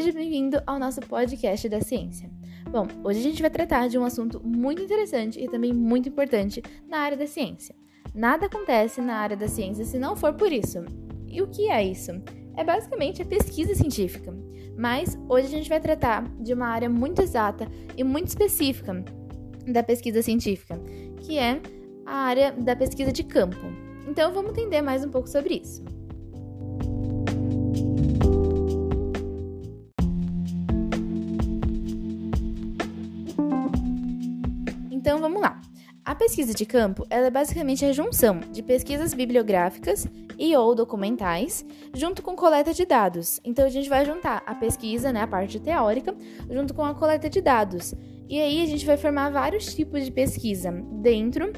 seja bem-vindo ao nosso podcast da ciência. Bom, hoje a gente vai tratar de um assunto muito interessante e também muito importante na área da ciência. Nada acontece na área da ciência se não for por isso. E o que é isso? É basicamente a pesquisa científica. Mas hoje a gente vai tratar de uma área muito exata e muito específica da pesquisa científica, que é a área da pesquisa de campo. Então vamos entender mais um pouco sobre isso. Pesquisa de campo é basicamente a junção de pesquisas bibliográficas e ou documentais, junto com coleta de dados. Então a gente vai juntar a pesquisa, né, a parte teórica, junto com a coleta de dados. E aí a gente vai formar vários tipos de pesquisa dentro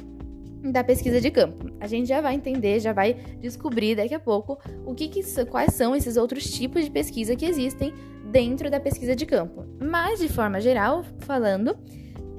da pesquisa de campo. A gente já vai entender, já vai descobrir daqui a pouco o que, que quais são esses outros tipos de pesquisa que existem dentro da pesquisa de campo. Mas de forma geral, falando,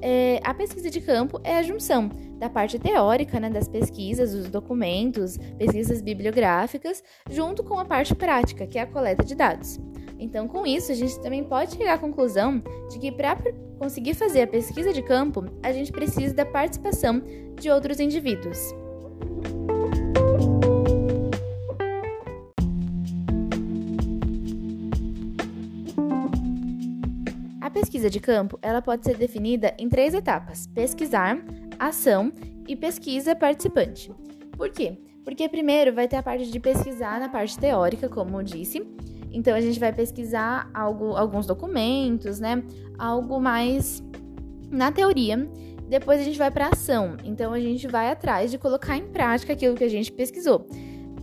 é, a pesquisa de campo é a junção da parte teórica né, das pesquisas, dos documentos, pesquisas bibliográficas, junto com a parte prática, que é a coleta de dados. Então, com isso, a gente também pode chegar à conclusão de que para conseguir fazer a pesquisa de campo, a gente precisa da participação de outros indivíduos. Pesquisa de campo, ela pode ser definida em três etapas: pesquisar, ação e pesquisa participante. Por quê? Porque primeiro vai ter a parte de pesquisar na parte teórica, como eu disse. Então a gente vai pesquisar algo, alguns documentos, né? Algo mais na teoria. Depois a gente vai para ação. Então a gente vai atrás de colocar em prática aquilo que a gente pesquisou.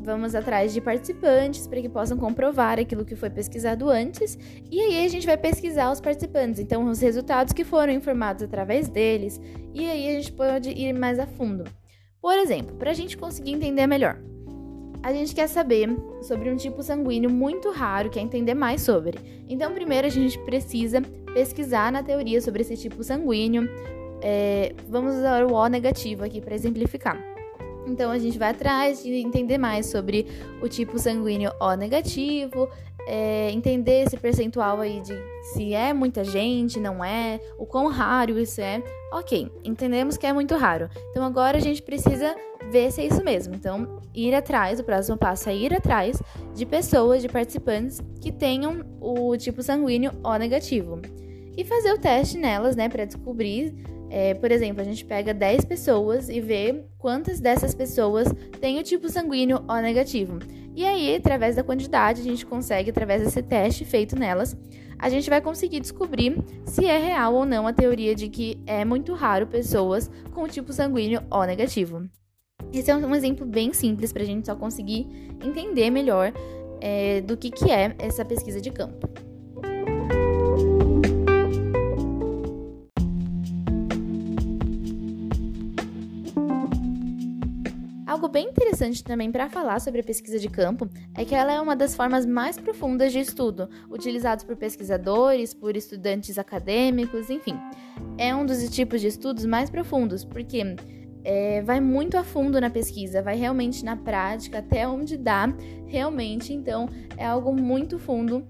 Vamos atrás de participantes para que possam comprovar aquilo que foi pesquisado antes, e aí a gente vai pesquisar os participantes, então os resultados que foram informados através deles, e aí a gente pode ir mais a fundo. Por exemplo, para a gente conseguir entender melhor, a gente quer saber sobre um tipo sanguíneo muito raro, quer entender mais sobre. Então, primeiro a gente precisa pesquisar na teoria sobre esse tipo sanguíneo. É, vamos usar o O negativo aqui para exemplificar. Então a gente vai atrás de entender mais sobre o tipo sanguíneo O negativo, é, entender esse percentual aí de se é muita gente, não é, o quão raro isso é. Ok, entendemos que é muito raro. Então agora a gente precisa ver se é isso mesmo. Então, ir atrás, o próximo passo é ir atrás de pessoas, de participantes que tenham o tipo sanguíneo O negativo. E fazer o teste nelas, né, para descobrir é, por exemplo, a gente pega 10 pessoas e vê quantas dessas pessoas têm o tipo sanguíneo O negativo. E aí, através da quantidade, a gente consegue, através desse teste feito nelas, a gente vai conseguir descobrir se é real ou não a teoria de que é muito raro pessoas com o tipo sanguíneo O negativo. Esse é um exemplo bem simples para a gente só conseguir entender melhor é, do que, que é essa pesquisa de campo. Bem interessante também para falar sobre a pesquisa de campo é que ela é uma das formas mais profundas de estudo, utilizados por pesquisadores, por estudantes acadêmicos, enfim. É um dos tipos de estudos mais profundos, porque é, vai muito a fundo na pesquisa, vai realmente na prática, até onde dá, realmente. Então, é algo muito fundo,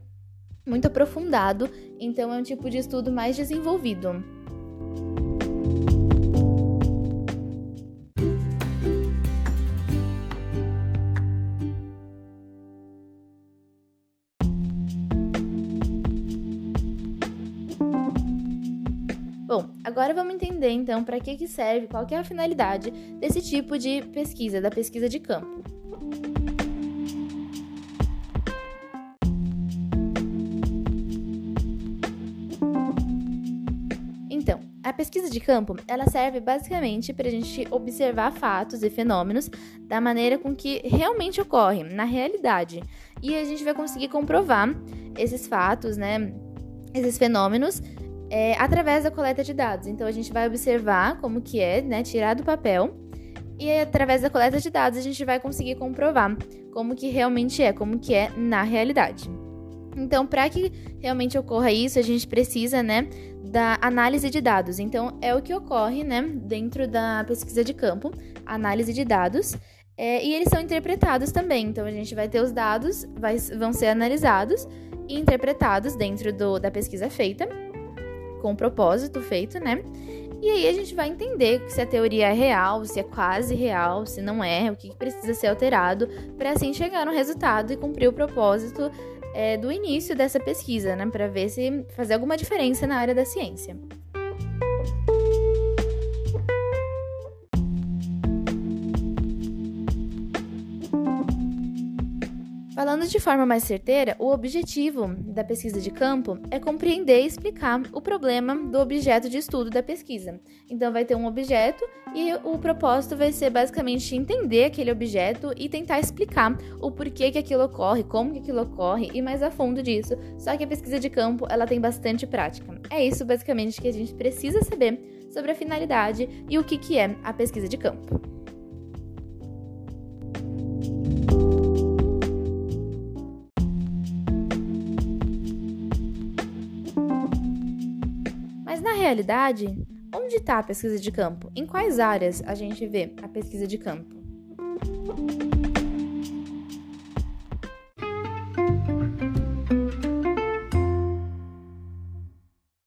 muito aprofundado. Então, é um tipo de estudo mais desenvolvido. Agora vamos entender então para que, que serve, qual que é a finalidade desse tipo de pesquisa, da pesquisa de campo. Então, a pesquisa de campo, ela serve basicamente para a gente observar fatos e fenômenos da maneira com que realmente ocorrem, na realidade. E a gente vai conseguir comprovar esses fatos, né, esses fenômenos é, através da coleta de dados. Então a gente vai observar como que é, né, tirar do papel e através da coleta de dados a gente vai conseguir comprovar como que realmente é, como que é na realidade. Então, para que realmente ocorra isso, a gente precisa, né, da análise de dados. Então, é o que ocorre, né, dentro da pesquisa de campo, análise de dados. É, e eles são interpretados também. Então, a gente vai ter os dados, vai, vão ser analisados e interpretados dentro do, da pesquisa feita, com propósito feito, né? E aí a gente vai entender se a teoria é real, se é quase real, se não é, o que precisa ser alterado, para assim chegar no resultado e cumprir o propósito é, do início dessa pesquisa, né? Para ver se fazer alguma diferença na área da ciência. Falando de forma mais certeira, o objetivo da pesquisa de campo é compreender e explicar o problema do objeto de estudo da pesquisa. Então, vai ter um objeto e o propósito vai ser basicamente entender aquele objeto e tentar explicar o porquê que aquilo ocorre, como que aquilo ocorre e mais a fundo disso. Só que a pesquisa de campo ela tem bastante prática. É isso basicamente que a gente precisa saber sobre a finalidade e o que, que é a pesquisa de campo. Realidade, onde está a pesquisa de campo? Em quais áreas a gente vê a pesquisa de campo?